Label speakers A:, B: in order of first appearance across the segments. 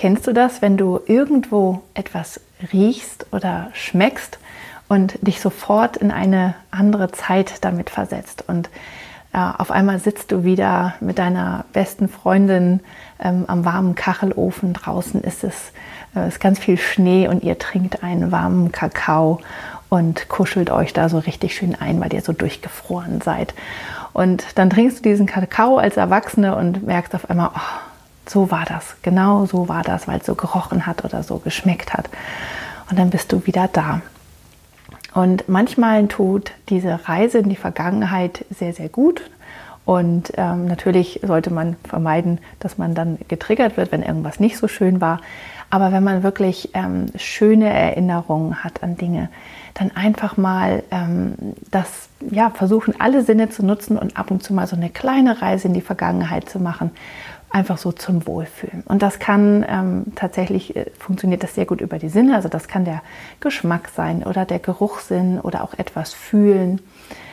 A: Kennst du das, wenn du irgendwo etwas riechst oder schmeckst und dich sofort in eine andere Zeit damit versetzt. Und äh, auf einmal sitzt du wieder mit deiner besten Freundin ähm, am warmen Kachelofen. Draußen ist es äh, ist ganz viel Schnee und ihr trinkt einen warmen Kakao und kuschelt euch da so richtig schön ein, weil ihr so durchgefroren seid. Und dann trinkst du diesen Kakao als Erwachsene und merkst auf einmal, oh, so war das, genau so war das, weil es so gerochen hat oder so geschmeckt hat. Und dann bist du wieder da. Und manchmal tut diese Reise in die Vergangenheit sehr, sehr gut. Und ähm, natürlich sollte man vermeiden, dass man dann getriggert wird, wenn irgendwas nicht so schön war. Aber wenn man wirklich ähm, schöne Erinnerungen hat an Dinge, dann einfach mal ähm, das, ja, versuchen, alle Sinne zu nutzen und ab und zu mal so eine kleine Reise in die Vergangenheit zu machen einfach so zum Wohlfühlen. Und das kann ähm, tatsächlich, äh, funktioniert das sehr gut über die Sinne. Also das kann der Geschmack sein oder der Geruchssinn oder auch etwas fühlen,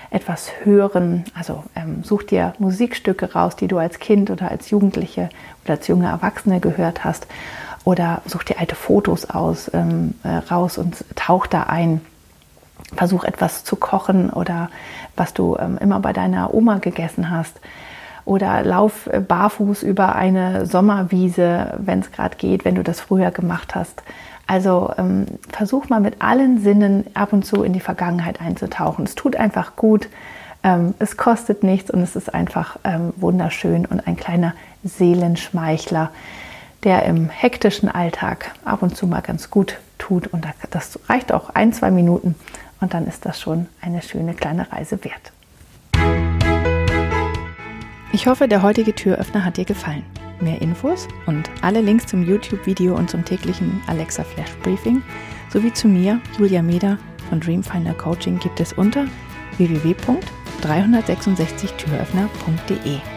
A: etwas hören. Also ähm, such dir Musikstücke raus, die du als Kind oder als Jugendliche oder als junge Erwachsene gehört hast. Oder such dir alte Fotos aus, ähm, äh, raus und tauch da ein. Versuch etwas zu kochen oder was du ähm, immer bei deiner Oma gegessen hast oder lauf äh, barfuß über eine Sommerwiese, wenn es gerade geht, wenn du das früher gemacht hast. Also ähm, versuch mal mit allen Sinnen ab und zu in die Vergangenheit einzutauchen. Es tut einfach gut, ähm, es kostet nichts und es ist einfach ähm, wunderschön und ein kleiner Seelenschmeichler, der im hektischen Alltag ab und zu mal ganz gut tut. Und das reicht auch ein, zwei Minuten und dann ist das schon eine schöne kleine Reise wert. Ich hoffe, der heutige Türöffner hat dir gefallen. Mehr Infos und alle Links zum YouTube-Video und zum täglichen Alexa Flash Briefing sowie zu mir, Julia Meder von Dreamfinder Coaching gibt es unter www.366türöffner.de.